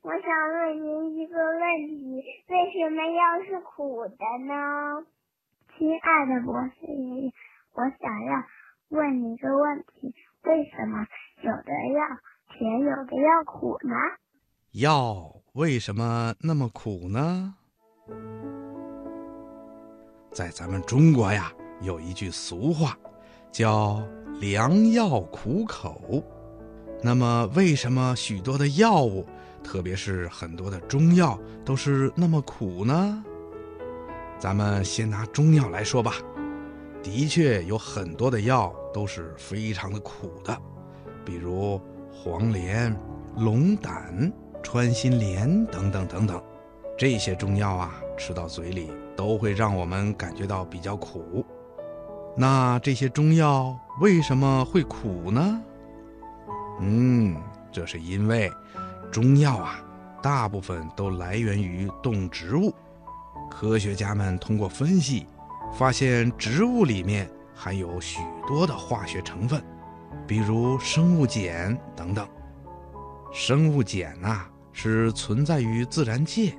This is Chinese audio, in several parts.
我想问您一个问题：为什么药是苦的呢？亲爱的博士爷爷，我想要问你一个问题：为什么有的药甜，有的药苦呢？药为什么那么苦呢？在咱们中国呀，有一句俗话，叫“良药苦口”。那么，为什么许多的药物，特别是很多的中药，都是那么苦呢？咱们先拿中药来说吧，的确有很多的药都是非常的苦的，比如黄连、龙胆。穿心莲等等等等，这些中药啊，吃到嘴里都会让我们感觉到比较苦。那这些中药为什么会苦呢？嗯，这是因为中药啊，大部分都来源于动植物。科学家们通过分析，发现植物里面含有许多的化学成分，比如生物碱等等。生物碱呐。是存在于自然界，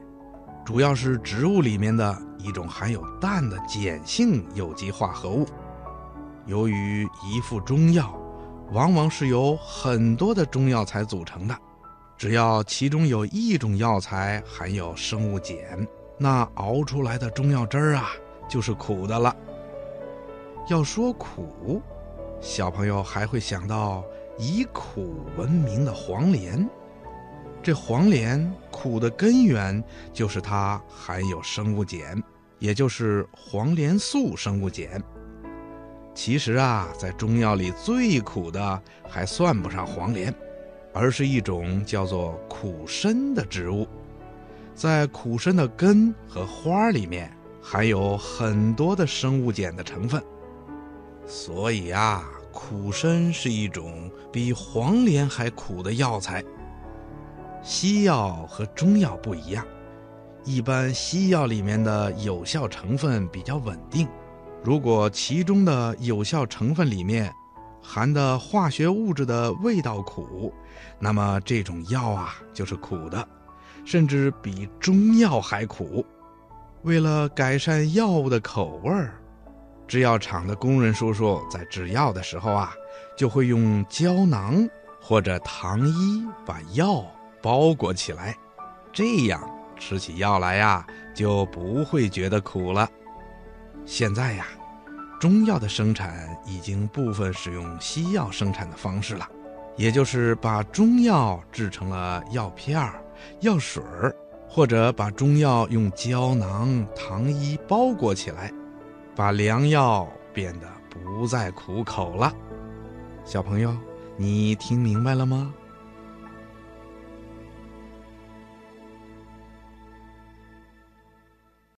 主要是植物里面的一种含有氮的碱性有机化合物。由于一副中药往往是由很多的中药材组成的，只要其中有一种药材含有生物碱，那熬出来的中药汁儿啊就是苦的了。要说苦，小朋友还会想到以苦闻名的黄连。这黄连苦的根源就是它含有生物碱，也就是黄连素生物碱。其实啊，在中药里最苦的还算不上黄连，而是一种叫做苦参的植物。在苦参的根和花里面含有很多的生物碱的成分，所以啊，苦参是一种比黄连还苦的药材。西药和中药不一样，一般西药里面的有效成分比较稳定。如果其中的有效成分里面含的化学物质的味道苦，那么这种药啊就是苦的，甚至比中药还苦。为了改善药物的口味儿，制药厂的工人叔叔在制药的时候啊，就会用胶囊或者糖衣把药。包裹起来，这样吃起药来呀就不会觉得苦了。现在呀，中药的生产已经部分使用西药生产的方式了，也就是把中药制成了药片儿、药水儿，或者把中药用胶囊、糖衣包裹起来，把良药变得不再苦口了。小朋友，你听明白了吗？